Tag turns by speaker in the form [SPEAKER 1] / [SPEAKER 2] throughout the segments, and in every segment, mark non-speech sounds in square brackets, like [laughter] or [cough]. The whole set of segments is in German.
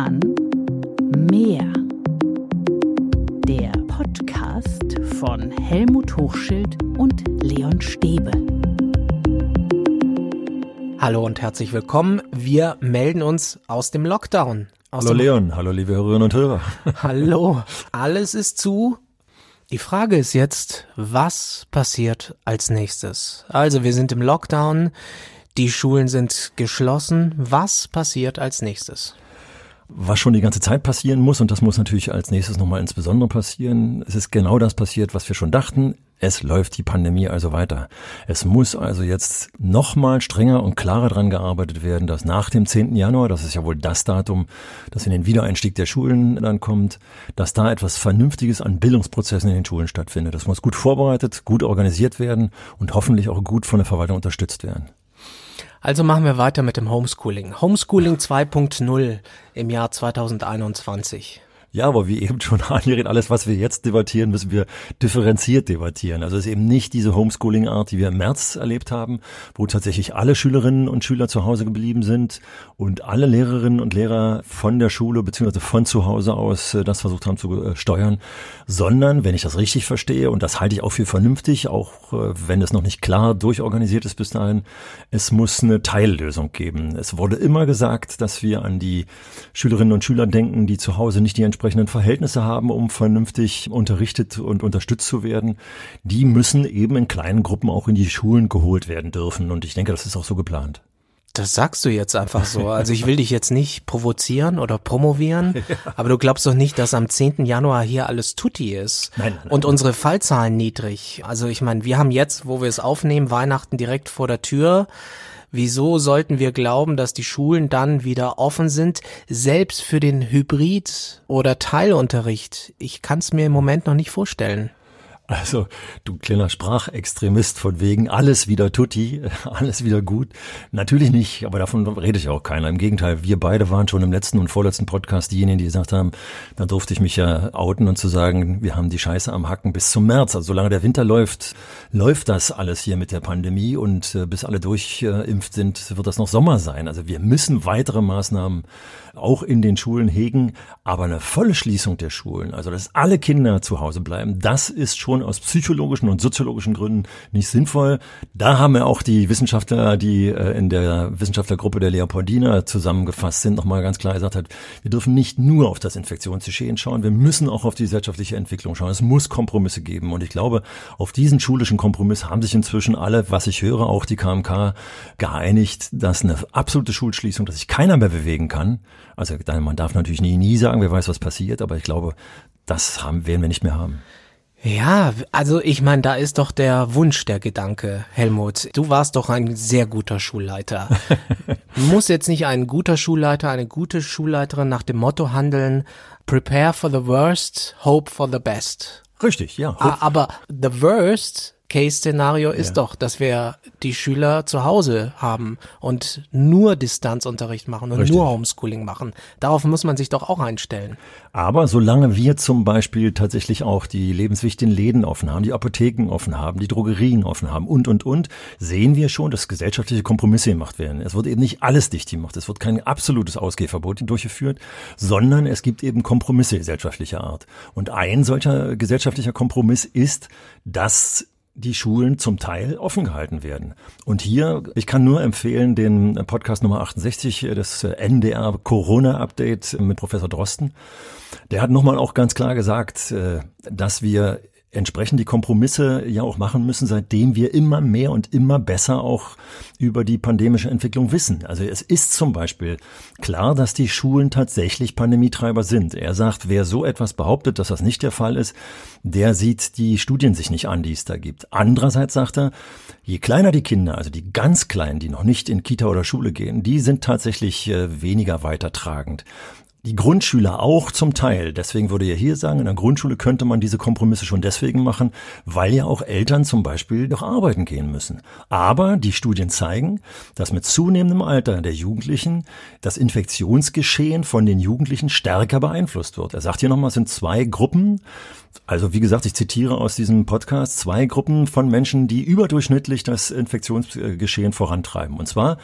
[SPEAKER 1] Roman Meer. Der Podcast von Helmut Hochschild und Leon Stäbe.
[SPEAKER 2] Hallo und herzlich willkommen. Wir melden uns aus dem Lockdown. Aus
[SPEAKER 3] hallo
[SPEAKER 2] dem
[SPEAKER 3] Leon, hallo liebe Hörerinnen und Hörer. [laughs]
[SPEAKER 2] Hallo, alles ist zu. Die Frage ist jetzt, was passiert als nächstes? Also wir sind im Lockdown, die Schulen sind geschlossen. Was passiert als nächstes?
[SPEAKER 3] Was schon die ganze Zeit passieren muss, und das muss natürlich als nächstes nochmal insbesondere passieren, es ist genau das passiert, was wir schon dachten. Es läuft die Pandemie also weiter. Es muss also jetzt nochmal strenger und klarer dran gearbeitet werden, dass nach dem 10. Januar, das ist ja wohl das Datum, das in den Wiedereinstieg der Schulen dann kommt, dass da etwas Vernünftiges an Bildungsprozessen in den Schulen stattfindet. Das muss gut vorbereitet, gut organisiert werden und hoffentlich auch gut von der Verwaltung unterstützt werden.
[SPEAKER 2] Also machen wir weiter mit dem Homeschooling. Homeschooling 2.0 im Jahr 2021.
[SPEAKER 3] Ja, aber wie eben schon [laughs] angeregt, alles, was wir jetzt debattieren, müssen wir differenziert debattieren. Also es ist eben nicht diese Homeschooling-Art, die wir im März erlebt haben, wo tatsächlich alle Schülerinnen und Schüler zu Hause geblieben sind und alle Lehrerinnen und Lehrer von der Schule beziehungsweise von zu Hause aus äh, das versucht haben zu äh, steuern, sondern, wenn ich das richtig verstehe, und das halte ich auch für vernünftig, auch äh, wenn es noch nicht klar durchorganisiert ist bis dahin, es muss eine Teillösung geben. Es wurde immer gesagt, dass wir an die Schülerinnen und Schüler denken, die zu Hause nicht die entsprechenden Verhältnisse haben, um vernünftig unterrichtet und unterstützt zu werden, die müssen eben in kleinen Gruppen auch in die Schulen geholt werden dürfen. Und ich denke, das ist auch so geplant.
[SPEAKER 2] Das sagst du jetzt einfach so. [laughs] Also ich will dich jetzt nicht provozieren oder promovieren, [laughs] ja. aber du glaubst doch nicht, dass am 10. Januar hier alles tutti ist.
[SPEAKER 3] Nein, nein, nein.
[SPEAKER 2] Und unsere Fallzahlen niedrig. Also ich meine, wir haben jetzt, wo wir es aufnehmen, Weihnachten direkt vor der Tür. Wieso sollten wir glauben, dass die Schulen dann wieder offen sind, selbst für den Hybrid- oder Teilunterricht? Ich kann es mir im Moment noch nicht vorstellen.
[SPEAKER 3] Also, du kleiner Sprachextremist von wegen alles wieder tutti, [laughs] alles wieder gut. Natürlich nicht, aber davon redet ja auch keiner. Im Gegenteil, wir beide waren schon im letzten und vorletzten Podcast diejenigen, die gesagt haben, da durfte ich mich ja outen und zu sagen, wir haben die Scheiße am Hacken bis zum März. Also solange der Winter läuft, läuft das alles hier mit der Pandemie und äh, bis alle durchimpft sind, wird das noch Sommer sein. Also wir müssen weitere Maßnahmen auch in den Schulen hegen, aber eine volle Schließung der Schulen, also dass alle Kinder zu Hause bleiben, das ist schon aus psychologischen und soziologischen Gründen nicht sinnvoll. Da haben wir auch die Wissenschaftler, die äh, in der Wissenschaftlergruppe der Leopoldina zusammengefasst sind, nochmal ganz klar gesagt hat, wir dürfen nicht nur auf das Infektionsgeschehen schauen, wir müssen auch auf die gesellschaftliche Entwicklung schauen. Es muss Kompromisse geben und ich glaube, auf diesen schulischen Kompromiss haben sich inzwischen alle, was ich höre, auch die KMK geeinigt, dass eine absolute Schulschließung, dass sich keiner mehr bewegen kann, also man darf natürlich nie, nie sagen, wer weiß, was passiert, aber ich glaube, das haben, werden wir nicht mehr haben.
[SPEAKER 2] Ja, also ich meine, da ist doch der Wunsch der Gedanke, Helmut. Du warst doch ein sehr guter Schulleiter. [laughs] Muss jetzt nicht ein guter Schulleiter, eine gute Schulleiterin nach dem Motto handeln, prepare for the worst, hope for the best.
[SPEAKER 3] Richtig, ja.
[SPEAKER 2] Aber the worst Case-Szenario ist ja. doch, dass wir die Schüler zu Hause haben und nur Distanzunterricht machen und Richtig. nur Homeschooling machen. Darauf muss man sich doch auch einstellen.
[SPEAKER 3] Aber solange wir zum Beispiel tatsächlich auch die lebenswichtigen Läden offen haben, die Apotheken offen haben, die Drogerien offen haben und, und, und, sehen wir schon, dass gesellschaftliche Kompromisse gemacht werden. Es wird eben nicht alles dicht gemacht. Es wird kein absolutes Ausgehverbot durchgeführt, sondern es gibt eben Kompromisse gesellschaftlicher Art. Und ein solcher gesellschaftlicher Kompromiss ist, dass die Schulen zum Teil offen gehalten werden. Und hier, ich kann nur empfehlen, den Podcast Nummer 68, das NDR Corona Update mit Professor Drosten. Der hat nochmal auch ganz klar gesagt, äh, dass wir entsprechend die Kompromisse ja auch machen müssen, seitdem wir immer mehr und immer besser auch über die pandemische Entwicklung wissen. Also es ist zum Beispiel klar, dass die Schulen tatsächlich Pandemietreiber sind. Er sagt, wer so etwas behauptet, dass das nicht der Fall ist, der sieht die Studien sich nicht an, die es da gibt. Andererseits sagt er, je kleiner die Kinder, also die ganz Kleinen, die noch nicht in Kita oder Schule gehen, die sind tatsächlich äh, weniger weitertragend. Die Grundschüler auch zum Teil. Deswegen würde ich hier sagen, in der Grundschule könnte man diese Kompromisse schon deswegen machen, weil ja auch Eltern zum Beispiel doch arbeiten gehen müssen. Aber die Studien zeigen, dass mit zunehmendem Alter der Jugendlichen das Infektionsgeschehen von den Jugendlichen stärker beeinflusst wird. Er sagt hier nochmal, es sind zwei Gruppen. Also wie gesagt, ich zitiere aus diesem Podcast zwei Gruppen von Menschen, die überdurchschnittlich das Infektionsgeschehen vorantreiben. Und zwar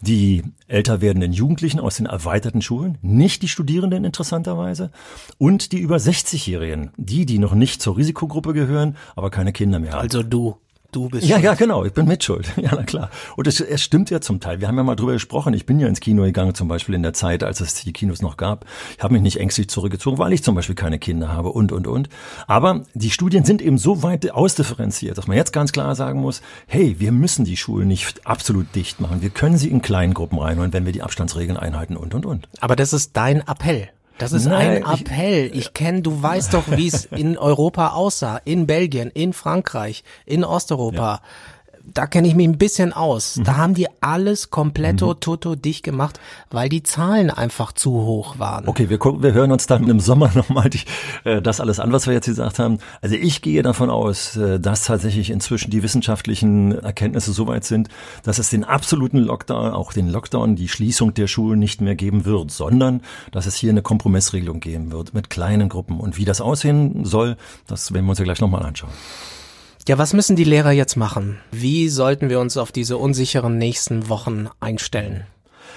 [SPEAKER 3] die älter werdenden Jugendlichen aus den erweiterten Schulen, nicht die Studierenden interessanterweise, und die über 60-Jährigen, die, die noch nicht zur Risikogruppe gehören, aber keine Kinder mehr haben.
[SPEAKER 2] Also du. Du bist
[SPEAKER 3] ja,
[SPEAKER 2] schuld.
[SPEAKER 3] ja, genau. Ich bin mitschuld. [laughs] Ja, na klar. Und es, es stimmt ja zum Teil. Wir haben ja mal drüber gesprochen. Ich bin ja ins Kino gegangen, zum Beispiel in der Zeit, als es die Kinos noch gab. Ich habe mich nicht ängstlich zurückgezogen, weil ich zum Beispiel keine Kinder habe und, und, und. Aber die Studien sind eben so weit ausdifferenziert, dass man jetzt ganz klar sagen muss, hey, wir müssen die Schulen nicht absolut dicht machen. Wir können sie in kleinen Gruppen reinholen, wenn wir die Abstandsregeln einhalten und, und, und.
[SPEAKER 2] Aber das ist dein Appell. Das ist
[SPEAKER 3] Nein,
[SPEAKER 2] ein
[SPEAKER 3] ich-
[SPEAKER 2] Appell. Ich kenne, du weißt doch, wie es in Europa aussah, in Belgien, in Frankreich, in Osteuropa. Da kenne ich mich ein bisschen aus.
[SPEAKER 3] Mhm.
[SPEAKER 2] Da haben die alles kompletto toto dicht gemacht, weil die Zahlen einfach zu hoch waren.
[SPEAKER 3] Okay, wir gucken, wir hören uns dann im Sommer [laughs] nochmal die, äh, das alles an, was wir jetzt gesagt haben. Also ich gehe davon aus, äh, dass tatsächlich inzwischen die wissenschaftlichen Erkenntnisse so weit sind, dass es den absoluten Lockdown, auch den Lockdown, die Schließung der Schulen nicht mehr geben wird, sondern dass es hier eine Kompromissregelung geben wird mit kleinen Gruppen. Und wie das aussehen soll, das werden wir uns ja gleich nochmal anschauen.
[SPEAKER 2] Ja, was müssen die Lehrer jetzt machen? Wie sollten wir uns auf diese unsicheren nächsten Wochen einstellen?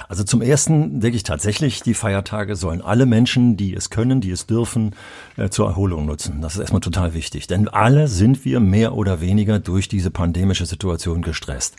[SPEAKER 3] Also zum ersten denke ich tatsächlich, die Feiertage sollen alle Menschen, die es können, die es dürfen, äh, zur Erholung nutzen. Das ist erstmal total wichtig. Denn alle sind wir mehr oder weniger durch diese pandemische Situation gestresst.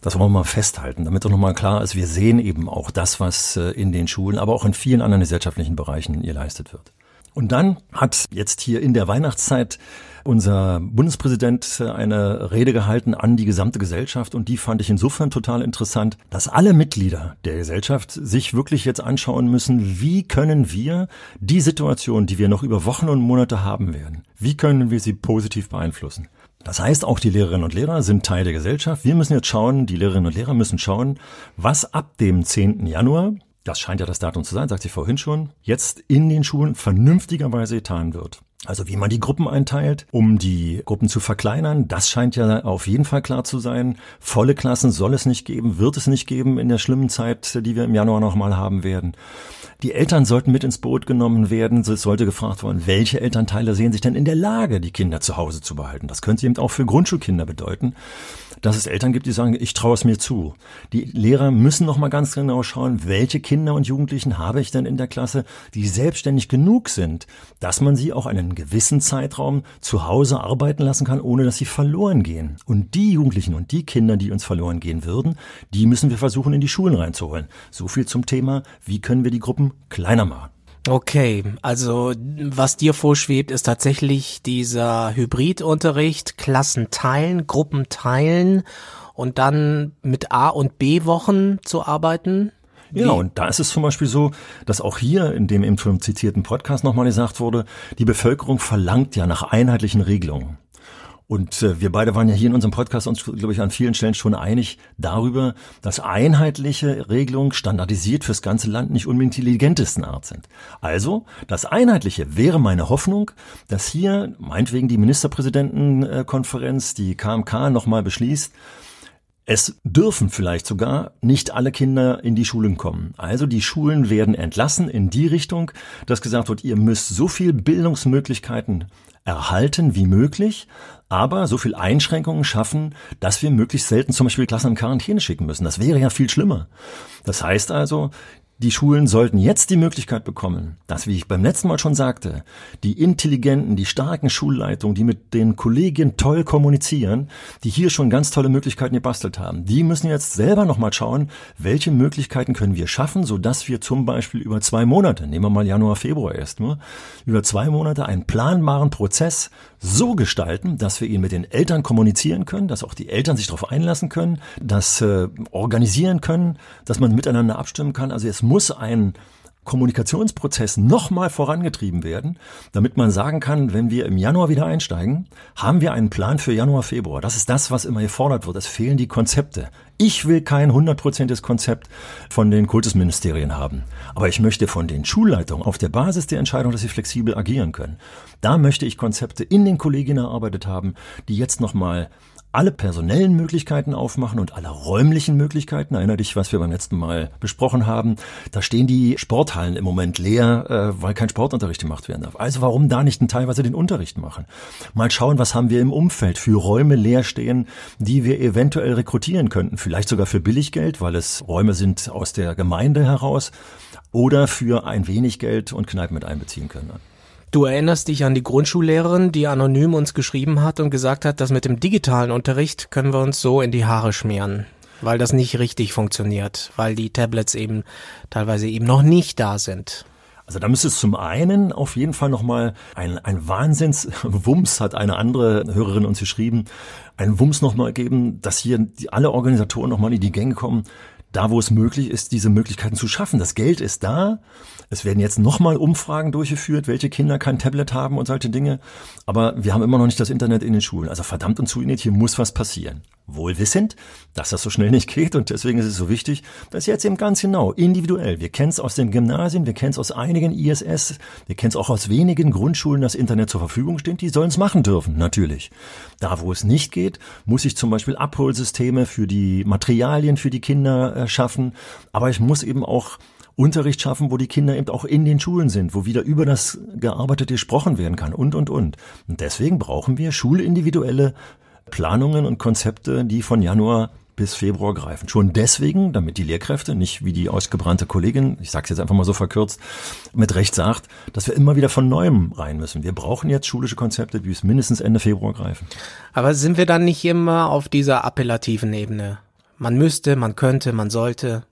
[SPEAKER 3] Das wollen wir mal festhalten, damit auch nochmal klar ist, wir sehen eben auch das, was äh, in den Schulen, aber auch in vielen anderen gesellschaftlichen Bereichen geleistet wird. Und dann hat jetzt hier in der Weihnachtszeit unser Bundespräsident eine Rede gehalten an die gesamte Gesellschaft und die fand ich insofern total interessant, dass alle Mitglieder der Gesellschaft sich wirklich jetzt anschauen müssen, wie können wir die Situation, die wir noch über Wochen und Monate haben werden, wie können wir sie positiv beeinflussen. Das heißt, auch die Lehrerinnen und Lehrer sind Teil der Gesellschaft. Wir müssen jetzt schauen, die Lehrerinnen und Lehrer müssen schauen, was ab dem 10. Januar das scheint ja das Datum zu sein, sagt sie vorhin schon, jetzt in den Schulen vernünftigerweise getan wird. Also wie man die Gruppen einteilt, um die Gruppen zu verkleinern, das scheint ja auf jeden Fall klar zu sein. Volle Klassen soll es nicht geben, wird es nicht geben in der schlimmen Zeit, die wir im Januar nochmal haben werden. Die Eltern sollten mit ins Boot genommen werden. Es sollte gefragt worden, welche Elternteile sehen sich denn in der Lage, die Kinder zu Hause zu behalten. Das könnte eben auch für Grundschulkinder bedeuten, dass es Eltern gibt, die sagen, ich traue es mir zu. Die Lehrer müssen noch mal ganz genau schauen, welche Kinder und Jugendlichen habe ich denn in der Klasse, die selbstständig genug sind, dass man sie auch einen gewissen Zeitraum zu Hause arbeiten lassen kann, ohne dass sie verloren gehen. Und die Jugendlichen und die Kinder, die uns verloren gehen würden, die müssen wir versuchen, in die Schulen reinzuholen. So viel zum Thema, wie können wir die Gruppen kleiner machen.
[SPEAKER 2] Okay, also was dir vorschwebt, ist tatsächlich dieser Hybridunterricht, Klassen teilen, Gruppen teilen und dann mit A- und B-Wochen zu arbeiten.
[SPEAKER 3] Ja, und da ist es zum Beispiel so, dass auch hier in dem schon zitierten Podcast nochmal gesagt wurde, die Bevölkerung verlangt ja nach einheitlichen Regelungen. Und äh, wir beide waren ja hier in unserem Podcast uns, glaube ich, an vielen Stellen schon einig darüber, dass einheitliche Regelungen standardisiert fürs ganze Land nicht unbedingt die intelligentesten Art sind. Also, das Einheitliche wäre meine Hoffnung, dass hier meinetwegen die Ministerpräsidentenkonferenz, die KMK nochmal beschließt, es dürfen vielleicht sogar nicht alle Kinder in die Schulen kommen. Also die Schulen werden entlassen in die Richtung, dass gesagt wird, ihr müsst so viel Bildungsmöglichkeiten erhalten wie möglich, aber so viel Einschränkungen schaffen, dass wir möglichst selten zum Beispiel Klassen in Quarantäne schicken müssen. Das wäre ja viel schlimmer. Das heißt also, die Schulen sollten jetzt die Möglichkeit bekommen, dass, wie ich beim letzten Mal schon sagte, die intelligenten, die starken Schulleitungen, die mit den Kollegien toll kommunizieren, die hier schon ganz tolle Möglichkeiten gebastelt haben, die müssen jetzt selber nochmal schauen, welche Möglichkeiten können wir schaffen, sodass wir zum Beispiel über zwei Monate, nehmen wir mal Januar, Februar erst nur, über zwei Monate einen planbaren Prozess so gestalten, dass wir ihn mit den Eltern kommunizieren können, dass auch die Eltern sich darauf einlassen können, das äh, organisieren können, dass man miteinander abstimmen kann. Also es muss ein Kommunikationsprozess nochmal vorangetrieben werden, damit man sagen kann, wenn wir im Januar wieder einsteigen, haben wir einen Plan für Januar, Februar. Das ist das, was immer gefordert wird. Es fehlen die Konzepte. Ich will kein hundertprozentiges Konzept von den Kultusministerien haben. Aber ich möchte von den Schulleitungen auf der Basis der Entscheidung, dass sie flexibel agieren können. Da möchte ich Konzepte in den Kollegien erarbeitet haben, die jetzt nochmal alle personellen Möglichkeiten aufmachen und alle räumlichen Möglichkeiten. Erinner dich, was wir beim letzten Mal besprochen haben. Da stehen die Sporthallen im Moment leer, äh, weil kein Sportunterricht gemacht werden darf. Also warum da nicht teilweise den Unterricht machen? Mal schauen, was haben wir im Umfeld für Räume leer stehen, die wir eventuell rekrutieren könnten. Vielleicht sogar für Billiggeld, weil es Räume sind aus der Gemeinde heraus oder für ein wenig Geld und Kneipen mit einbeziehen können.
[SPEAKER 2] Du erinnerst dich an die Grundschullehrerin, die anonym uns geschrieben hat und gesagt hat, dass mit dem digitalen Unterricht können wir uns so in die Haare schmieren, weil das nicht richtig funktioniert, weil die Tablets eben teilweise eben noch nicht da sind.
[SPEAKER 3] Also da müsste es zum einen auf jeden Fall nochmal ein, ein Wahnsinnswumms, hat eine andere Hörerin uns geschrieben, ein Wumms nochmal geben, dass hier alle Organisatoren nochmal in die Gänge kommen, da wo es möglich ist, diese Möglichkeiten zu schaffen. Das Geld ist da. Es werden jetzt nochmal Umfragen durchgeführt, welche Kinder kein Tablet haben und solche Dinge. Aber wir haben immer noch nicht das Internet in den Schulen. Also verdammt und zu Ihnen, hier muss was passieren. Wohlwissend, dass das so schnell nicht geht und deswegen ist es so wichtig, dass jetzt eben ganz genau, individuell, wir kennen es aus dem Gymnasien, wir kennen es aus einigen ISS, wir kennen es auch aus wenigen Grundschulen, das Internet zur Verfügung steht, die sollen es machen dürfen, natürlich. Da, wo es nicht geht, muss ich zum Beispiel Abholsysteme für die Materialien für die Kinder äh, schaffen, aber ich muss eben auch Unterricht schaffen, wo die Kinder eben auch in den Schulen sind, wo wieder über das Gearbeitete gesprochen werden kann und, und, und. Und deswegen brauchen wir schulindividuelle Planungen und Konzepte, die von Januar bis Februar greifen. Schon deswegen, damit die Lehrkräfte, nicht wie die ausgebrannte Kollegin, ich sage es jetzt einfach mal so verkürzt, mit Recht sagt, dass wir immer wieder von Neuem rein müssen. Wir brauchen jetzt schulische Konzepte, die bis mindestens Ende Februar greifen.
[SPEAKER 2] Aber sind wir dann nicht immer auf dieser appellativen Ebene? Man müsste, man könnte, man sollte.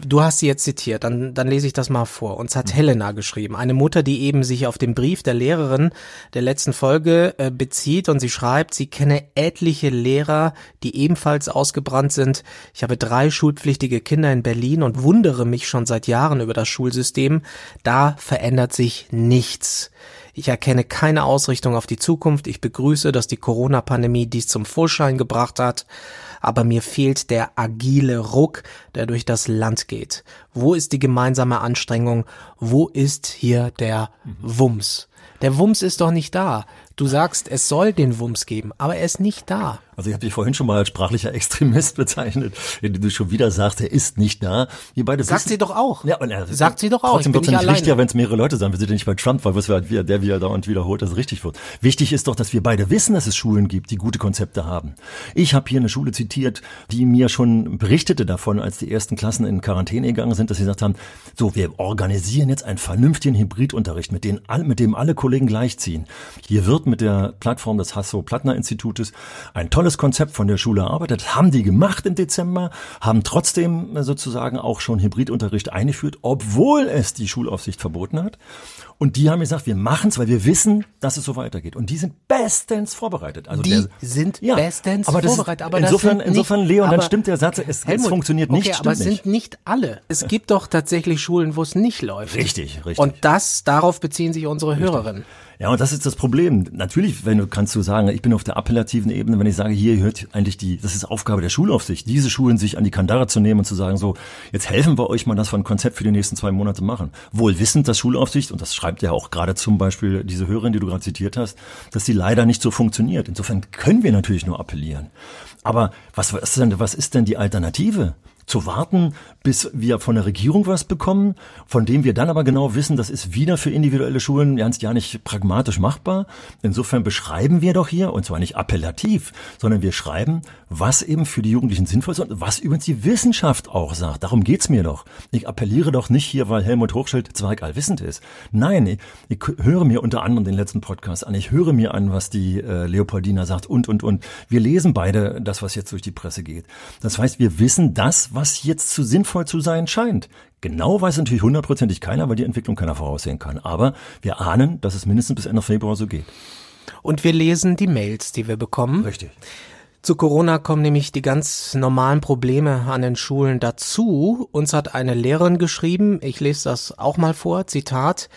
[SPEAKER 2] Du hast sie jetzt zitiert, dann, dann lese ich das mal vor. Uns hat mhm. Helena geschrieben, eine Mutter, die eben sich auf den Brief der Lehrerin der letzten Folge äh, bezieht und sie schreibt, sie kenne etliche Lehrer, die ebenfalls ausgebrannt sind. Ich habe drei schulpflichtige Kinder in Berlin und wundere mich schon seit Jahren über das Schulsystem. Da verändert sich nichts. Ich erkenne keine Ausrichtung auf die Zukunft. Ich begrüße, dass die Corona-Pandemie dies zum Vorschein gebracht hat aber mir fehlt der agile Ruck, der durch das Land geht. Wo ist die gemeinsame Anstrengung? Wo ist hier der Wumms? Der Wumms ist doch nicht da. Du sagst, es soll den Wumms geben, aber er ist nicht da.
[SPEAKER 3] Also ich habe dich vorhin schon mal als sprachlicher Extremist [laughs] bezeichnet, indem du schon wieder sagst, er ist nicht da.
[SPEAKER 2] Wir beide Sagt wissen, sie doch auch.
[SPEAKER 3] Ja, und er, Sagt sie doch auch. Trotzdem wird es nicht richtiger, wenn es mehrere Leute sagen. Wir sind ja nicht bei Trump, weil was wir, halt, der wieder dauernd wiederholt, dass es richtig wird. Wichtig ist doch, dass wir beide wissen, dass es Schulen gibt, die gute Konzepte haben. Ich habe hier eine Schule zitiert, die mir schon berichtete davon, als die ersten Klassen in Quarantäne gegangen sind, dass sie gesagt haben, so, wir organisieren jetzt einen vernünftigen Hybridunterricht, mit, dem mit dem alle Kollegen gleichziehen. Hier wird mit der Plattform des Hasso-Plattner-Institutes ein tolles Konzept von der Schule erarbeitet, haben die gemacht im Dezember, haben trotzdem sozusagen auch schon Hybridunterricht eingeführt, obwohl es die Schulaufsicht verboten hat. Und die haben gesagt, wir machen es, weil wir wissen, dass es so weitergeht. Und die sind bestens vorbereitet.
[SPEAKER 2] Also die der, sind ja, bestens
[SPEAKER 3] aber
[SPEAKER 2] vorbereitet.
[SPEAKER 3] aber insofern, nicht, insofern, Leon, dann stimmt der Satz, es, Helmut, es funktioniert nicht. Okay,
[SPEAKER 2] aber es sind nicht alle. Es gibt doch tatsächlich Schulen, wo es nicht läuft.
[SPEAKER 3] Richtig, richtig.
[SPEAKER 2] Und das, darauf beziehen sich unsere richtig. Hörerinnen.
[SPEAKER 3] Ja, und das ist das Problem. Natürlich, wenn du kannst du sagen, ich bin auf der appellativen Ebene, wenn ich sage, hier hört eigentlich die, das ist Aufgabe der Schulaufsicht, diese Schulen sich an die Kandare zu nehmen und zu sagen, so, jetzt helfen wir euch mal, das von Konzept für die nächsten zwei Monate machen. Wohl wissend, dass Schulaufsicht, und das schreibt ja auch gerade zum Beispiel diese Hörerin, die du gerade zitiert hast, dass sie leider nicht so funktioniert. Insofern können wir natürlich nur appellieren. Aber was, was, ist denn, was ist denn die Alternative? zu warten, bis wir von der Regierung was bekommen, von dem wir dann aber genau wissen, das ist wieder für individuelle Schulen ernst ja nicht pragmatisch machbar. Insofern beschreiben wir doch hier, und zwar nicht appellativ, sondern wir schreiben, was eben für die Jugendlichen sinnvoll ist und was übrigens die Wissenschaft auch sagt. Darum geht's mir doch. Ich appelliere doch nicht hier, weil Helmut Hochschild zweig allwissend ist. Nein, ich, ich, höre mir unter anderem den letzten Podcast an. Ich höre mir an, was die äh, Leopoldina sagt und, und, und. Wir lesen beide das, was jetzt durch die Presse geht. Das heißt, wir wissen das, was jetzt zu sinnvoll zu sein scheint. Genau weiß natürlich hundertprozentig keiner, weil die Entwicklung keiner voraussehen kann. Aber wir ahnen, dass es mindestens bis Ende Februar so geht.
[SPEAKER 2] Und wir lesen die Mails, die wir bekommen.
[SPEAKER 3] Richtig.
[SPEAKER 2] Zu Corona kommen nämlich die ganz normalen Probleme an den Schulen dazu. Uns hat eine Lehrerin geschrieben, ich lese das auch mal vor, Zitat,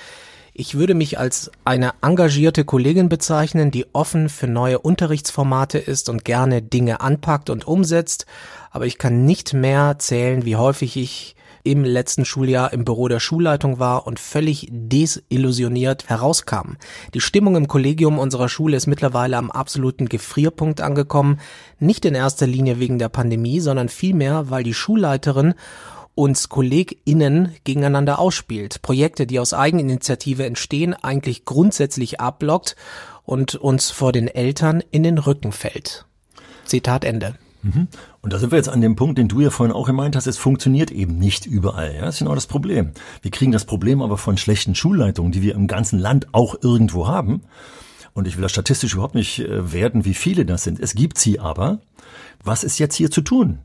[SPEAKER 2] ich würde mich als eine engagierte Kollegin bezeichnen, die offen für neue Unterrichtsformate ist und gerne Dinge anpackt und umsetzt, aber ich kann nicht mehr zählen, wie häufig ich im letzten Schuljahr im Büro der Schulleitung war und völlig desillusioniert herauskam. Die Stimmung im Kollegium unserer Schule ist mittlerweile am absoluten Gefrierpunkt angekommen, nicht in erster Linie wegen der Pandemie, sondern vielmehr, weil die Schulleiterin uns KollegInnen gegeneinander ausspielt, Projekte, die aus Eigeninitiative entstehen, eigentlich grundsätzlich abblockt und uns vor den Eltern in den Rücken fällt. Zitat Ende.
[SPEAKER 3] Mhm. Und da sind wir jetzt an dem Punkt, den du ja vorhin auch gemeint hast, es funktioniert eben nicht überall. Ja? Das ist genau das Problem. Wir kriegen das Problem aber von schlechten Schulleitungen, die wir im ganzen Land auch irgendwo haben. Und ich will das statistisch überhaupt nicht äh, werten, wie viele das sind. Es gibt sie aber. Was ist jetzt hier zu tun?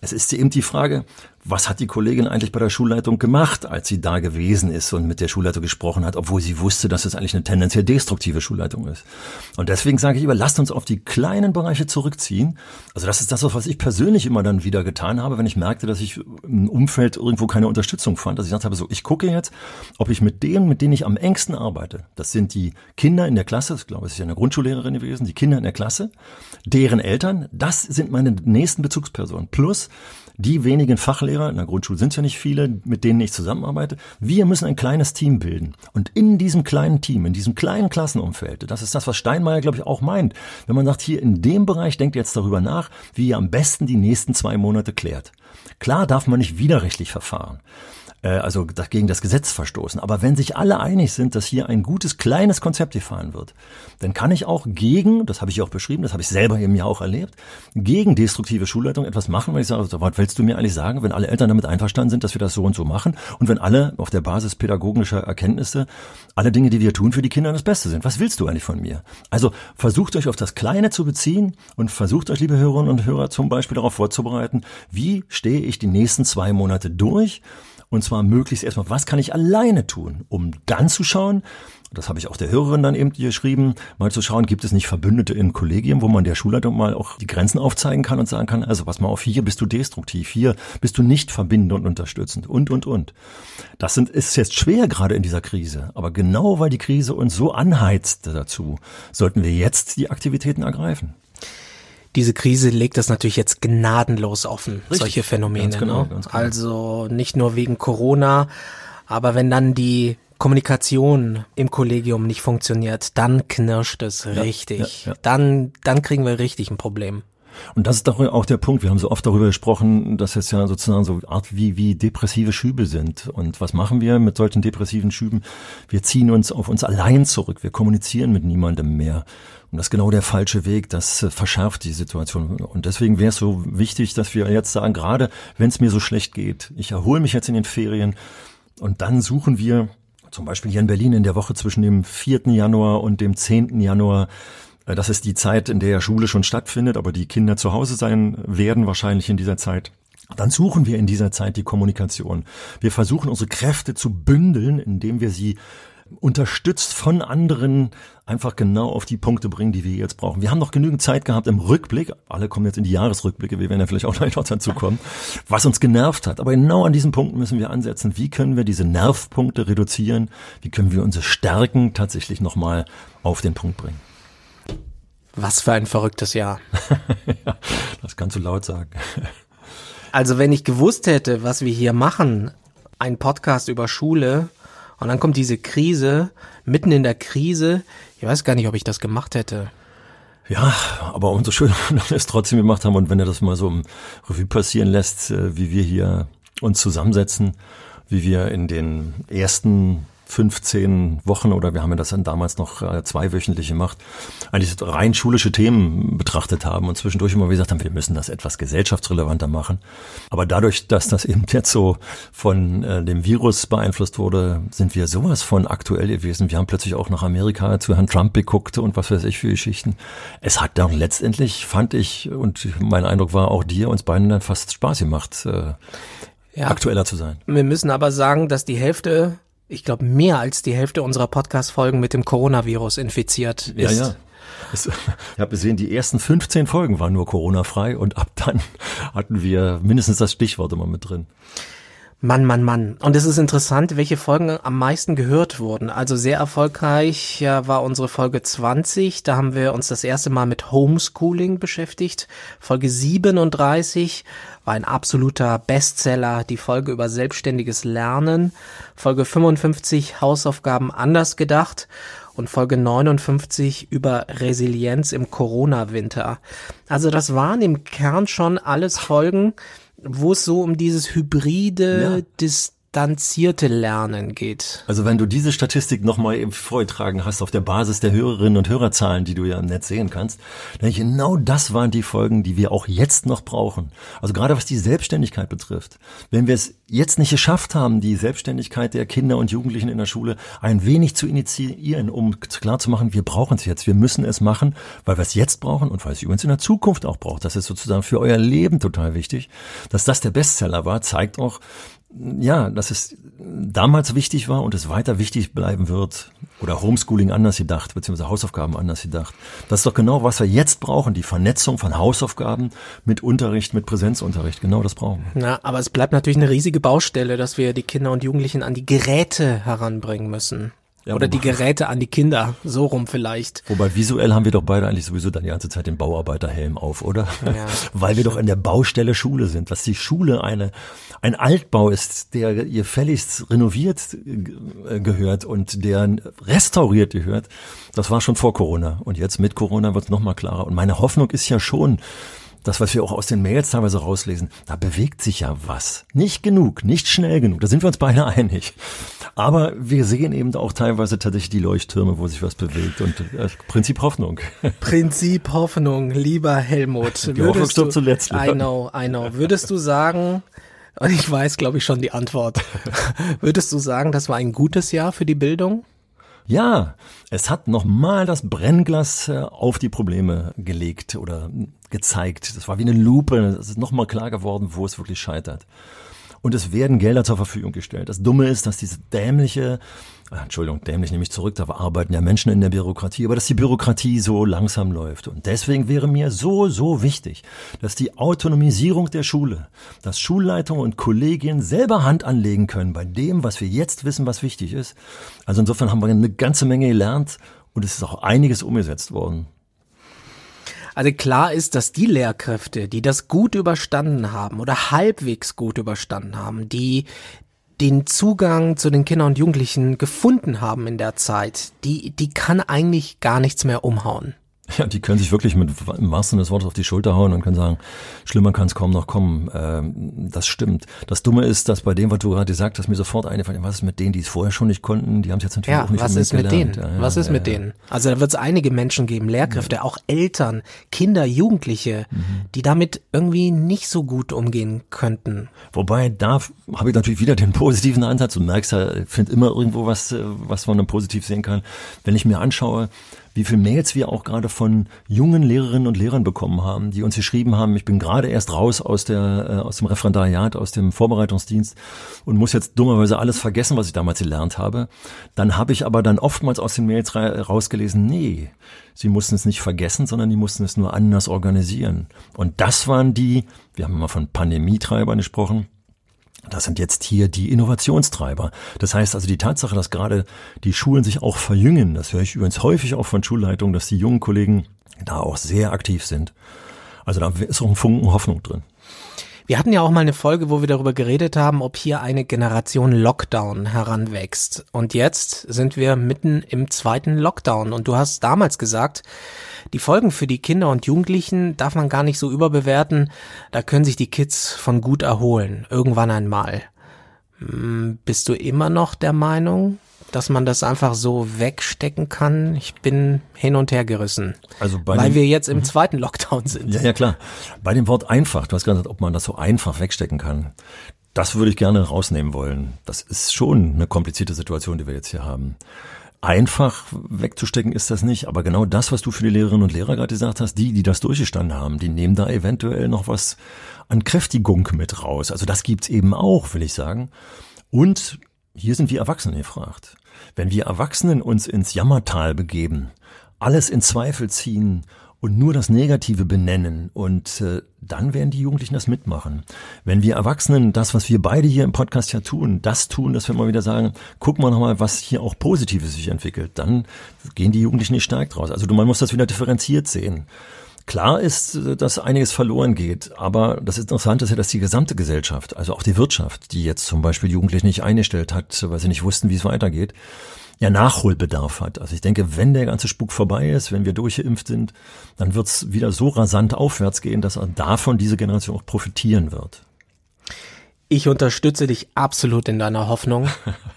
[SPEAKER 3] Es ist eben die Frage, was hat die Kollegin eigentlich bei der Schulleitung gemacht, als sie da gewesen ist und mit der Schulleitung gesprochen hat, obwohl sie wusste, dass es eigentlich eine tendenziell destruktive Schulleitung ist. Und deswegen sage ich immer, lasst uns auf die kleinen Bereiche zurückziehen. Also das ist das, was ich persönlich immer dann wieder getan habe, wenn ich merkte, dass ich im Umfeld irgendwo keine Unterstützung fand. Dass ich gesagt habe, so, ich gucke jetzt, ob ich mit denen, mit denen ich am engsten arbeite, das sind die Kinder in der Klasse, ich glaube, es ist ja eine Grundschullehrerin gewesen, die Kinder in der Klasse, deren Eltern, das sind meine nächsten Bezugspersonen. Plus die wenigen Fachlehrer, in der Grundschule sind es ja nicht viele, mit denen ich zusammenarbeite, wir müssen ein kleines Team bilden. Und in diesem kleinen Team, in diesem kleinen Klassenumfeld, das ist das, was Steinmeier, glaube ich, auch meint, wenn man sagt, hier in dem Bereich denkt jetzt darüber nach, wie ihr am besten die nächsten zwei Monate klärt. Klar darf man nicht widerrechtlich verfahren äh, also gegen das Gesetz verstoßen. Aber wenn sich alle einig sind, dass hier ein gutes kleines Konzept gefahren wird, dann kann ich auch gegen, das habe ich auch beschrieben, das habe ich selber eben ja auch erlebt, gegen destruktive Schulleitung etwas machen, weil ich sage, was willst du mir eigentlich sagen, wenn alle Eltern damit einverstanden sind, dass wir das so und so machen und wenn alle auf der Basis pädagogischer Erkenntnisse alle Dinge, die wir tun, für die Kinder das Beste sind. Was willst du eigentlich von mir? Also versucht euch auf das Kleine zu beziehen und versucht euch, liebe Hörerinnen und Hörer, zum Beispiel darauf vorzubereiten, wie stehe ich die nächsten zwei Monate durch und zwar möglichst erstmal, was kann ich alleine tun, um dann zu schauen, das habe ich auch der Hörerin dann eben geschrieben, mal zu schauen, gibt es nicht Verbündete im Kollegium, wo man der Schulleitung mal auch die Grenzen aufzeigen kann und sagen kann, also pass mal auf, hier bist du destruktiv, hier bist du nicht verbindend und unterstützend und, und, und. Das sind, ist jetzt schwer gerade in dieser Krise, aber genau weil die Krise uns so anheizt dazu, sollten wir jetzt die Aktivitäten ergreifen
[SPEAKER 2] diese Krise legt das natürlich jetzt gnadenlos offen, Richtig. solche Phänomene. Ganz genau,
[SPEAKER 3] ne? ganz genau.
[SPEAKER 2] Also nicht nur wegen Corona, aber wenn dann die Kommunikation im Kollegium nicht funktioniert, dann knirscht es ja, richtig. Ja, ja. Dann, dann kriegen wir richtig ein Problem.
[SPEAKER 3] Und das ist doch auch der Punkt. Wir haben so oft darüber gesprochen, dass es ja sozusagen so Art wie, wie depressive Schübe sind. Und was machen wir mit solchen depressiven Schüben? Wir ziehen uns auf uns allein zurück. Wir kommunizieren mit niemandem mehr. Und das ist genau der falsche Weg. Das äh, verschärft die Situation. Und deswegen wäre es so wichtig, dass wir jetzt sagen, gerade wenn es mir so schlecht geht, ich erhole mich jetzt in den Ferien und dann suchen wir zum Beispiel hier in Berlin in der Woche zwischen dem 4. Januar und dem 10. Januar äh, das ist die Zeit, in der Schule schon stattfindet, aber die Kinder zu Hause sein werden wahrscheinlich in dieser Zeit. Dann suchen wir in dieser Zeit die Kommunikation. Wir versuchen unsere Kräfte zu bündeln, indem wir sie unterstützt von anderen einfach genau auf die Punkte bringen, die wir jetzt brauchen. Wir haben noch genügend Zeit gehabt im Rückblick, alle kommen jetzt in die Jahresrückblicke, wir werden ja vielleicht auch noch dazu kommen, was uns genervt hat. Aber genau an diesen Punkten müssen wir ansetzen. Wie können wir diese Nervpunkte reduzieren? Wie können wir unsere Stärken tatsächlich nochmal auf den Punkt bringen?
[SPEAKER 2] Was für ein verrücktes Jahr. [laughs]
[SPEAKER 3] ja, das kannst du laut sagen.
[SPEAKER 2] also wenn ich gewusst hätte, was wir hier machen, ein Podcast über Schule, und dann kommt diese Krise, mitten in der Krise, ich weiß gar nicht, ob ich das gemacht hätte.
[SPEAKER 3] Ja, aber umso schöner, [laughs] dass wir es trotzdem gemacht haben. Und wenn er das mal so im Revue passieren lässt, äh, wie wir hier uns zusammensetzen, wie wir in den ersten 15 Wochen oder wir haben ja das dann damals noch äh, zweiwöchentlich gemacht, eigentlich rein schulische Themen betrachtet haben und zwischendurch immer gesagt haben, wir müssen das etwas gesellschaftsrelevanter machen. Aber dadurch, dass das eben jetzt so von äh, dem Virus beeinflusst wurde, sind wir sowas von aktuell gewesen. Wir haben plötzlich auch nach Amerika zu Herrn Trump geguckt und was weiß ich für Geschichten. Es hat dann letztendlich, fand ich, und mein Eindruck war auch dir, uns beiden dann fast Spaß gemacht, äh, ja. aktueller zu sein.
[SPEAKER 2] Wir müssen aber sagen, dass die Hälfte ich glaube, mehr als die Hälfte unserer Podcast-Folgen mit dem Coronavirus infiziert ist.
[SPEAKER 3] Ja, ja. Ich habe gesehen, die ersten 15 Folgen waren nur Corona-frei und ab dann [laughs] hatten wir mindestens das Stichwort immer mit drin.
[SPEAKER 2] Mann, Mann, Mann. Und es ist interessant, welche Folgen am meisten gehört wurden. Also sehr erfolgreich war unsere Folge 20. Da haben wir uns das erste Mal mit Homeschooling beschäftigt. Folge 37 war ein absoluter Bestseller. Die Folge über selbstständiges Lernen. Folge 55 Hausaufgaben anders gedacht. Und Folge 59 über Resilienz im Corona-Winter. Also das waren im Kern schon alles Folgen, wo es so um dieses hybride, ja. Distanzierte Lernen geht.
[SPEAKER 3] Also wenn du diese Statistik nochmal eben vorgetragen hast auf der Basis der Hörerinnen und Hörerzahlen, die du ja im Netz sehen kannst, dann genau das waren die Folgen, die wir auch jetzt noch brauchen. Also gerade was die Selbstständigkeit betrifft. Wenn wir es jetzt nicht geschafft haben, die Selbstständigkeit der Kinder und Jugendlichen in der Schule ein wenig zu initiieren, um klarzumachen, wir brauchen es jetzt, wir müssen es machen, weil wir es jetzt brauchen und weil es übrigens in der Zukunft auch braucht. Das ist sozusagen für euer Leben total wichtig. Dass das der Bestseller war, zeigt auch, ja, dass es damals wichtig war und es weiter wichtig bleiben wird oder Homeschooling anders gedacht, beziehungsweise Hausaufgaben anders gedacht. Das ist doch genau, was wir jetzt brauchen, die Vernetzung von Hausaufgaben mit Unterricht, mit Präsenzunterricht. Genau das brauchen
[SPEAKER 2] wir. Na, aber es bleibt natürlich eine riesige Baustelle, dass wir die Kinder und Jugendlichen an die Geräte heranbringen müssen. Ja, Oder die Geräte an die Kinder, so rum vielleicht.
[SPEAKER 3] Wobei visuell haben wir doch beide eigentlich sowieso dann die ganze Zeit den Bauarbeiterhelm auf, oder? Ja, [laughs] Weil wir doch in der Baustelle Schule sind. Was die Schule eine, ein Altbau ist, der ihr fälligst renoviert äh, gehört und der restauriert gehört, das war schon vor Corona. Und jetzt mit Corona wird es nochmal klarer. Und meine Hoffnung ist ja schon, das, was wir auch aus den Mails teilweise rauslesen, da bewegt sich ja was. Nicht genug, nicht schnell genug, da sind wir uns beide [laughs] einig. Aber wir sehen eben auch teilweise tatsächlich die Leuchttürme, wo sich was bewegt und äh, Prinzip Hoffnung. [laughs]
[SPEAKER 2] Prinzip Hoffnung, lieber Helmut.
[SPEAKER 3] Die Hoffnung stirbt zuletzt.
[SPEAKER 2] I know, I know. Würdest du sagen, und ich weiß, glaube ich, schon die Antwort, [laughs] würdest du sagen, das war ein gutes Jahr für die Bildung?
[SPEAKER 3] Ja, es hat nochmal das Brennglas äh, auf die Probleme gelegt oder gezeigt. Das war wie eine Lupe. Es ist nochmal klar geworden, wo es wirklich scheitert und es werden Gelder zur Verfügung gestellt. Das Dumme ist, dass diese dämliche, ah, Entschuldigung, dämlich nehme ich zurück, da arbeiten ja Menschen in der Bürokratie, aber dass die Bürokratie so langsam läuft. Und deswegen wäre mir so, so wichtig, dass die Autonomisierung der Schule, dass Schulleitung und Kollegien selber Hand anlegen können bei dem, was wir jetzt wissen, was wichtig ist. Also insofern haben wir eine ganze Menge gelernt und es ist auch einiges umgesetzt worden.
[SPEAKER 2] Also klar ist, dass die Lehrkräfte, die das gut überstanden haben oder halbwegs gut überstanden haben, die den Zugang zu den Kindern und Jugendlichen gefunden haben in der Zeit, die, die kann eigentlich gar nichts mehr umhauen.
[SPEAKER 3] Ja, die können sich wirklich mit im wahrsten des Wortes auf die Schulter hauen und können sagen, schlimmer kann es kaum noch kommen. Ähm, das stimmt. Das Dumme ist, dass bei dem, was du gerade gesagt hast, mir sofort eingefallen was ist mit denen, die es vorher schon nicht konnten, die haben es jetzt natürlich
[SPEAKER 2] ja,
[SPEAKER 3] auch nicht
[SPEAKER 2] was ist mit denen? Ja, ja, was ist mit denen? Also da wird es einige Menschen geben, Lehrkräfte, auch Eltern, Kinder, Jugendliche, mhm. die damit irgendwie nicht so gut umgehen könnten.
[SPEAKER 3] Wobei, da habe ich natürlich wieder den positiven Ansatz. Du merkst ja, ich finde immer irgendwo was, äh, was man dann positiv sehen kann. Wenn ich mir anschaue, wie viel Mails wir auch gerade von jungen Lehrerinnen und Lehrern bekommen haben, die uns geschrieben haben, ich bin gerade erst raus aus der äh, aus dem Referendariat, aus dem Vorbereitungsdienst und muss jetzt dummerweise alles vergessen, was ich damals gelernt habe. Dann habe ich aber dann oftmals aus den Mails rausgelesen, nee, sie mussten es nicht vergessen, sondern die mussten es nur anders organisieren. Und das waren die, wir haben mal von Pandemietreibern gesprochen, das sind jetzt hier die Innovationstreiber. Das heißt also die Tatsache, dass gerade die Schulen sich auch verjüngen, das höre ich übrigens häufig auch von Schulleitungen, dass die jungen Kollegen da auch sehr aktiv sind. Also da ist auch ein Funken Hoffnung drin.
[SPEAKER 2] Wir hatten ja auch mal eine Folge, wo wir darüber geredet haben, ob hier eine Generation Lockdown heranwächst. Und jetzt sind wir mitten im zweiten Lockdown. Und du hast damals gesagt, die Folgen für die Kinder und Jugendlichen darf man gar nicht so überbewerten. Da können sich die Kids von gut erholen. Irgendwann einmal. Hm, bist du immer noch der Meinung, dass man das einfach so wegstecken kann. Ich bin hin und her gerissen. Also bei weil dem, wir jetzt im mhm. zweiten Lockdown sind.
[SPEAKER 3] Ja, ja, klar. Bei dem Wort einfach, du hast gesagt, ob man das so einfach wegstecken kann. Das würde ich gerne rausnehmen wollen. Das ist schon eine komplizierte Situation, die wir jetzt hier haben. Einfach wegzustecken ist das nicht, aber genau das, was du für die Lehrerinnen und Lehrer gerade gesagt hast, die, die das durchgestanden haben, die nehmen da eventuell noch was an Kräftigung mit raus. Also das gibt's eben auch, will ich sagen. Und hier sind wir Erwachsene gefragt. Wenn wir Erwachsenen uns ins Jammertal begeben, alles in Zweifel ziehen und nur das Negative benennen und äh, dann werden die Jugendlichen das mitmachen. Wenn wir Erwachsenen das, was wir beide hier im Podcast ja tun, das tun, dass wir mal wieder sagen, guck mal nochmal, was hier auch Positives sich entwickelt, dann gehen die Jugendlichen nicht stark draus. Also man muss das wieder differenziert sehen. Klar ist, äh, dass einiges verloren geht, aber das Interessante ist ja, dass die gesamte Gesellschaft, also auch die Wirtschaft, die jetzt zum Beispiel Jugendliche nicht eingestellt hat, weil sie nicht wussten, wie es weitergeht, ja Nachholbedarf hat. Also ich denke, wenn der ganze Spuk vorbei ist, wenn wir durchgeimpft sind, dann wird es wieder so rasant aufwärts gehen, dass davon diese Generation auch profitieren wird.
[SPEAKER 2] Ich unterstütze dich absolut in deiner Hoffnung.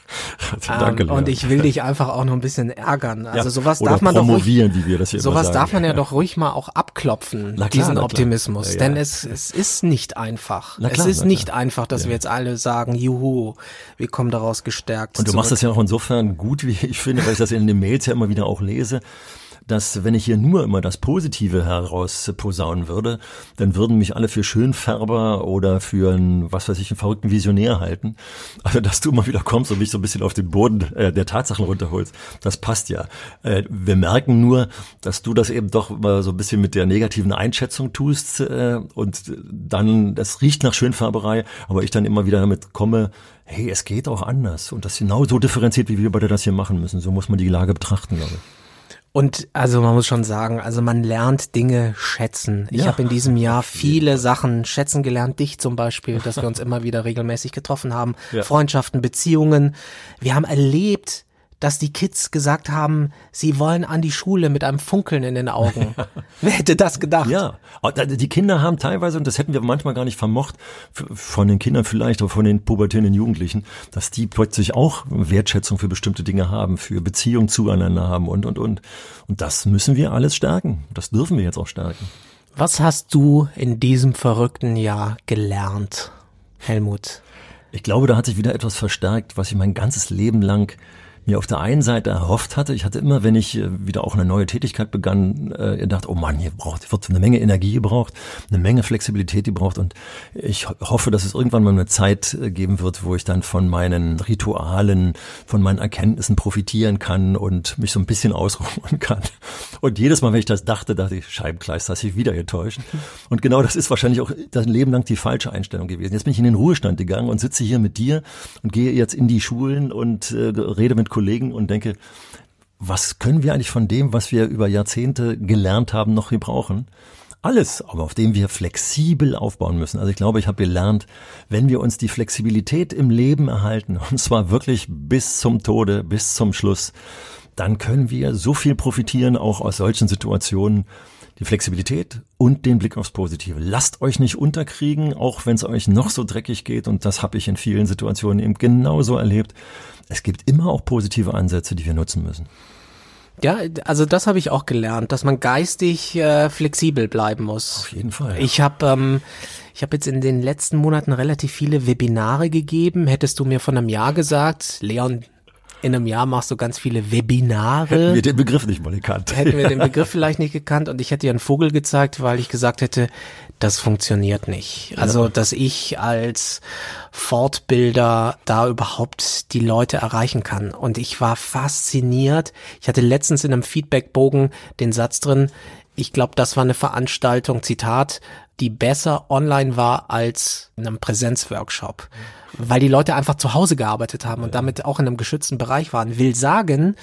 [SPEAKER 2] [laughs]
[SPEAKER 3] Danke,
[SPEAKER 2] ähm, und ich will dich einfach auch noch ein bisschen ärgern. Also
[SPEAKER 3] ja,
[SPEAKER 2] sowas darf man doch ruhig,
[SPEAKER 3] wie wir das hier
[SPEAKER 2] sowas darf man ja doch ruhig mal auch abklopfen, klar, diesen Optimismus. Ja, Denn es, es ist nicht einfach. Klar, es ist nicht einfach, dass wir jetzt alle sagen, juhu, wir kommen daraus gestärkt.
[SPEAKER 3] Und du
[SPEAKER 2] zurück.
[SPEAKER 3] machst das ja auch insofern gut, wie ich finde, weil ich das in den Mails ja immer wieder auch lese dass wenn ich hier nur immer das Positive herausposaunen würde, dann würden mich alle für Schönfärber oder für einen, was weiß ich, einen verrückten Visionär halten. Also, dass du immer wieder kommst und mich so ein bisschen auf den Boden äh, der Tatsachen runterholst, das passt ja. Äh, wir merken nur, dass du das eben doch immer so ein bisschen mit der negativen Einschätzung tust äh, und dann, das riecht nach Schönfärberei, aber ich dann immer wieder damit komme, hey, es geht auch anders und das genau so differenziert, wie wir beide das hier machen müssen. So muss man die Lage betrachten, glaube ich.
[SPEAKER 2] Und also man muss schon sagen, also man lernt Dinge schätzen. Ich ja. habe in diesem Jahr viele Sachen schätzen gelernt. Dich zum Beispiel, dass wir uns [laughs] immer wieder regelmäßig getroffen haben. Ja. Freundschaften, Beziehungen. Wir haben erlebt, dass die Kids gesagt haben, sie wollen an die Schule mit einem Funkeln in den Augen. [laughs] Wer hätte das gedacht?
[SPEAKER 3] Ja, die Kinder haben teilweise, und das hätten wir manchmal gar nicht vermocht, von den Kindern vielleicht, oder von den pubertierenden Jugendlichen, dass die plötzlich auch Wertschätzung für bestimmte Dinge haben, für Beziehungen zueinander haben und, und, und. Und das müssen wir alles stärken. Das dürfen wir jetzt auch stärken.
[SPEAKER 2] Was hast du in diesem verrückten Jahr gelernt, Helmut?
[SPEAKER 3] Ich glaube, da hat sich wieder etwas verstärkt, was ich mein ganzes Leben lang mir auf der einen Seite erhofft hatte. Ich hatte immer, wenn ich äh, wieder auch eine neue Tätigkeit begann, äh, gedacht, oh Mann, hier braucht, wird eine Menge Energie gebraucht, eine Menge Flexibilität gebraucht und ich hoffe, dass es irgendwann mal eine Zeit äh, geben wird, wo ich dann von meinen Ritualen, von meinen Erkenntnissen profitieren kann und mich so ein bisschen ausruhen [laughs] kann. Und jedes Mal, wenn ich das dachte, dachte ich, Scheibenkleister, hast dich wieder getäuscht. Und genau das ist wahrscheinlich auch das Leben lang die falsche Einstellung gewesen. Jetzt bin ich in den Ruhestand gegangen und sitze hier mit dir und gehe jetzt in die Schulen und äh, rede mit Kollegen und denke, was können wir eigentlich von dem, was wir über Jahrzehnte gelernt haben, noch gebrauchen? Alles, aber auf dem wir flexibel aufbauen müssen. Also ich glaube, ich habe gelernt, wenn wir uns die Flexibilität im Leben erhalten, [laughs] und zwar wirklich bis zum Tode, bis zum Schluss, dann können wir so viel profitieren, auch aus solchen Situationen. Die Flexibilität und den Blick aufs Positive. Lasst euch nicht unterkriegen, auch wenn es euch noch so dreckig geht. Und das habe ich in vielen Situationen eben genauso erlebt es gibt immer auch positive Ansätze, die wir nutzen müssen.
[SPEAKER 2] Ja, also das habe ich auch gelernt, dass man geistig äh, flexibel bleiben muss.
[SPEAKER 3] Auf jeden Fall. Ja.
[SPEAKER 2] Ich habe ähm, ich habe jetzt in den letzten Monaten relativ viele Webinare gegeben. Hättest du mir von einem Jahr gesagt, Leon, in einem Jahr machst du ganz viele Webinare.
[SPEAKER 3] Hätten wir den Begriff nicht mal gekannt.
[SPEAKER 2] Hätten wir den [laughs] Begriff vielleicht nicht gekannt und ich hätte dir einen Vogel gezeigt, weil ich gesagt hätte, das funktioniert nicht. Also, dass ich als Fortbilder da überhaupt die Leute erreichen kann. Und ich war fasziniert. Ich hatte letztens in einem Feedbackbogen den Satz drin, ich glaube, das war eine Veranstaltung, Zitat, die besser online war als in einem Präsenzworkshop. Weil die Leute einfach zu Hause gearbeitet haben und damit auch in einem geschützten Bereich waren. Will sagen,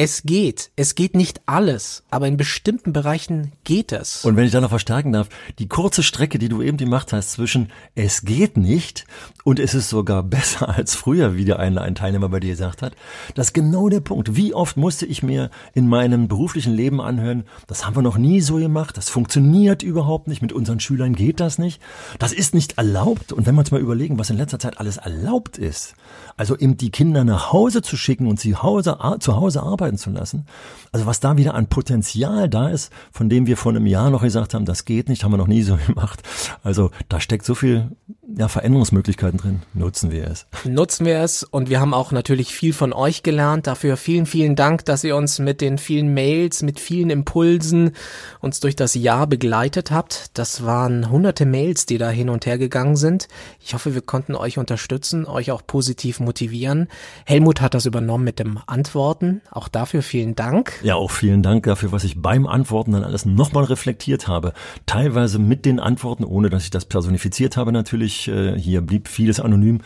[SPEAKER 2] es geht. Es geht nicht alles, aber in bestimmten Bereichen geht es.
[SPEAKER 3] Und wenn ich da noch verstärken darf, die kurze Strecke, die du eben gemacht hast zwischen es geht nicht und es ist sogar [laughs] besser als früher, wie der eine, ein Teilnehmer bei dir gesagt hat, das ist genau der Punkt. Wie oft musste ich mir in meinem beruflichen Leben anhören, das haben wir noch nie so gemacht, das funktioniert überhaupt nicht, mit unseren Schülern geht das nicht, das ist nicht erlaubt. Und wenn wir uns mal überlegen, was in letzter Zeit alles erlaubt ist, also eben die Kinder nach Hause zu schicken und sie Hause, zu Hause arbeiten zu lassen. Also was da wieder an Potenzial da ist, von dem wir vor einem Jahr noch gesagt haben, das geht nicht, haben wir noch nie so [laughs] gemacht. Also da steckt so viel ja, Veränderungsmöglichkeiten drin. Nutzen wir es.
[SPEAKER 2] Nutzen wir es und wir haben auch natürlich viel von euch gelernt. Dafür vielen, vielen Dank, dass ihr uns mit den vielen Mails, mit vielen Impulsen uns durch das Jahr begleitet habt. Das waren hunderte Mails, die da hin und her gegangen sind. Ich hoffe, wir konnten euch unterstützen, euch auch positiv motivieren. Helmut hat das übernommen mit dem Antworten. Auch dafür vielen Dank.
[SPEAKER 3] Ja, auch vielen Dank dafür, was ich beim Antworten dann alles nochmal reflektiert habe. Teilweise mit den Antworten, ohne dass ich das personifiziert habe natürlich. Äh, hier blieb vieles anonym.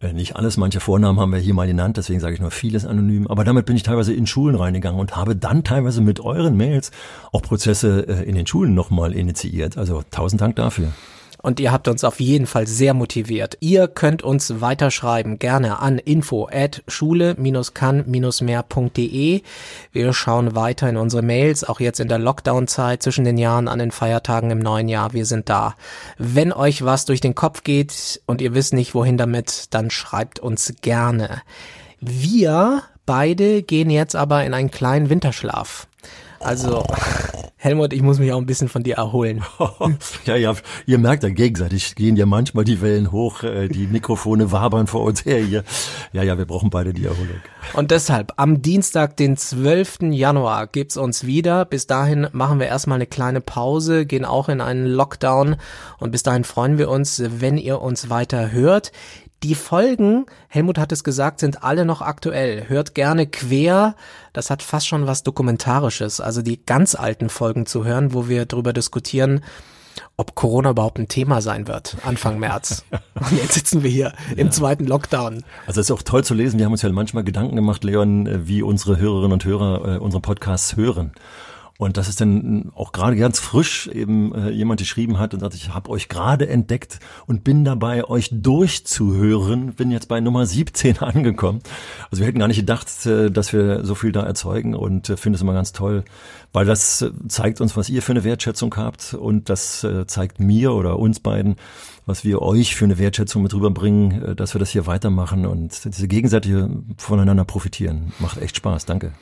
[SPEAKER 3] Äh, nicht alles, manche Vornamen haben wir hier mal genannt, deswegen sage ich nur vieles anonym. Aber damit bin ich teilweise in Schulen reingegangen und habe dann teilweise mit euren Mails auch Prozesse äh, in den Schulen nochmal initiiert. Also tausend Dank dafür
[SPEAKER 2] und ihr habt uns auf jeden Fall sehr motiviert. Ihr könnt uns weiterschreiben, gerne an info at schule-kann-mehr.de. Wir schauen weiter in unsere Mails, auch jetzt in der Lockdown-Zeit zwischen den Jahren, an den Feiertagen im neuen Jahr. Wir sind da. Wenn euch was durch den Kopf geht und ihr wisst nicht, wohin damit, dann schreibt uns gerne. Wir beide gehen jetzt aber in einen kleinen Winterschlaf. Also, Helmut, ich muss mich auch ein bisschen von dir erholen. [laughs]
[SPEAKER 3] ja, ja, ihr merkt ja gegenseitig gehen ja manchmal die Wellen hoch, äh, die Mikrofone wabern vor uns her hier. Ja, ja, wir brauchen beide die Erholung.
[SPEAKER 2] Und deshalb, am Dienstag, den 12. Januar, gibt's uns wieder. Bis dahin machen wir erstmal eine kleine Pause, gehen auch in einen Lockdown und bis dahin freuen wir uns, wenn ihr uns weiter hört. Die Folgen, Helmut hat es gesagt, sind alle noch aktuell. Hört gerne quer. Das hat fast schon was Dokumentarisches. Also die ganz alten Folgen zu hören, wo wir darüber diskutieren, ob Corona überhaupt ein Thema sein wird, Anfang März. Und jetzt sitzen wir hier ja. im zweiten Lockdown.
[SPEAKER 3] Also es ist auch toll zu lesen. Wir haben uns ja manchmal Gedanken gemacht, Leon, wie unsere Hörerinnen und Hörer äh, unsere Podcasts hören. Und das ist dann auch gerade ganz frisch eben äh, jemand geschrieben hat und sagt, ich habe euch gerade entdeckt und bin dabei, euch durchzuhören. Bin jetzt bei Nummer 17 [laughs] angekommen. Also wir hätten gar nicht gedacht, äh, dass wir so viel da erzeugen und äh, finde es immer ganz toll, weil das äh, zeigt uns, was ihr für eine Wertschätzung habt und das äh, zeigt mir oder uns beiden, was wir euch für eine Wertschätzung mit rüberbringen, äh, dass wir das hier weitermachen und diese gegenseitige voneinander profitieren. Macht echt Spaß. Danke.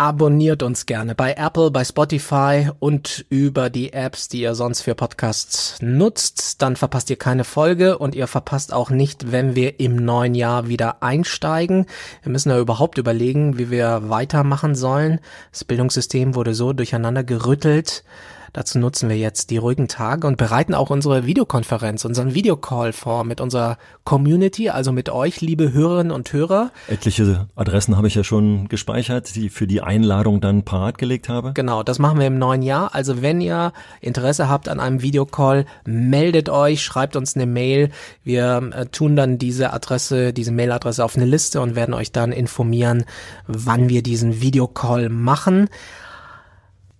[SPEAKER 2] Abonniert uns gerne bei Apple, bei Spotify und über die Apps, die ihr sonst für Podcasts nutzt. Dann verpasst ihr keine Folge und ihr verpasst auch nicht, wenn wir im neuen Jahr wieder einsteigen. Wir müssen ja überhaupt überlegen, wie wir weitermachen sollen. Das Bildungssystem wurde so durcheinander gerüttelt Dazu nutzen wir jetzt die ruhigen Tage und bereiten auch unsere Videokonferenz, unseren Videocall vor mit unserer Community, also mit euch, liebe Hörerinnen und Hörer.
[SPEAKER 3] Etliche Adressen habe ich ja schon gespeichert, die für die Einladung dann parat gelegt habe.
[SPEAKER 2] Genau, das machen wir im neuen Jahr. Also wenn ihr Interesse habt an einem Videocall, meldet euch, schreibt uns eine Mail. Wir äh, tun dann diese Adresse, diese Mailadresse auf eine Liste und werden euch dann informieren, wann wir diesen Videocall machen.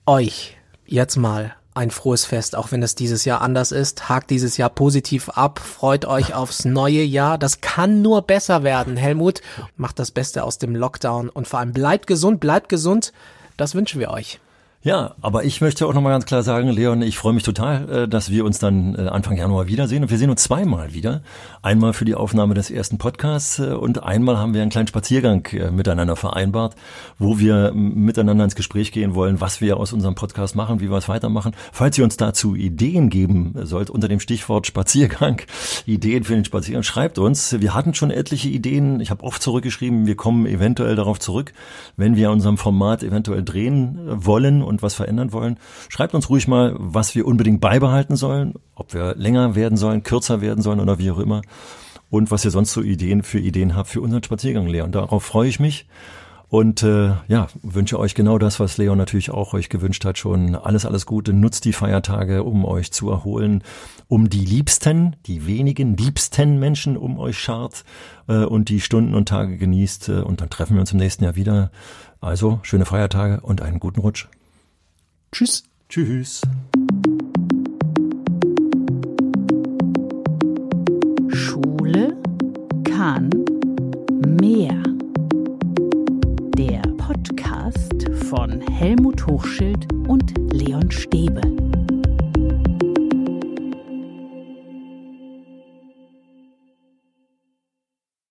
[SPEAKER 2] Euch jetzt mal ein frohes Fest, auch wenn es dieses Jahr anders ist. Hakt dieses Jahr positiv ab, freut euch aufs neue Jahr. Das kann nur besser werden. Helmut, macht das Beste aus dem Lockdown und vor allem bleibt gesund, bleibt gesund. Das wünschen wir euch.
[SPEAKER 3] Ja, aber ich möchte auch nochmal ganz klar sagen, Leon, ich freue mich total, äh, dass wir uns dann äh, Anfang Januar wiedersehen. Und wir sehen uns zweimal wieder. Einmal für die Aufnahme des ersten Podcasts äh, und einmal haben wir einen kleinen Spaziergang miteinander vereinbart, wo wir miteinander ins Gespräch gehen wollen, was wir aus unserem Podcast machen, wie wir es weitermachen. Falls ihr uns dazu Ideen geben sollt, unter dem Stichwort Spaziergang, [laughs] Ideen für den Spaziergang, schreibt uns. Wir hatten schon etliche Ideen. Ich habe oft zurückgeschrieben, wir kommen eventuell darauf zurück, wenn wir unserem Format eventuell drehen wollen und was verändern wollen, schreibt uns ruhig mal, was wir unbedingt beibehalten sollen, ob wir länger werden sollen, kürzer werden sollen oder wie auch immer. Und was ihr sonst so Ideen für Ideen habt für unseren Spaziergang, Leon. Darauf freue ich mich. Und äh, ja, wünsche euch genau das, was Leon natürlich auch euch gewünscht hat schon. Alles, alles Gute. Nutzt die Feiertage, um euch zu erholen, um die Liebsten, die wenigen liebsten Menschen um euch schart äh, und die Stunden und Tage genießt. Äh, und dann treffen wir uns im nächsten Jahr wieder. Also schöne Feiertage und einen guten Rutsch.
[SPEAKER 2] Tschüss.
[SPEAKER 3] Tschüss.
[SPEAKER 1] Schule kann mehr. Der Podcast von Helmut Hochschild und Leon Stäbe.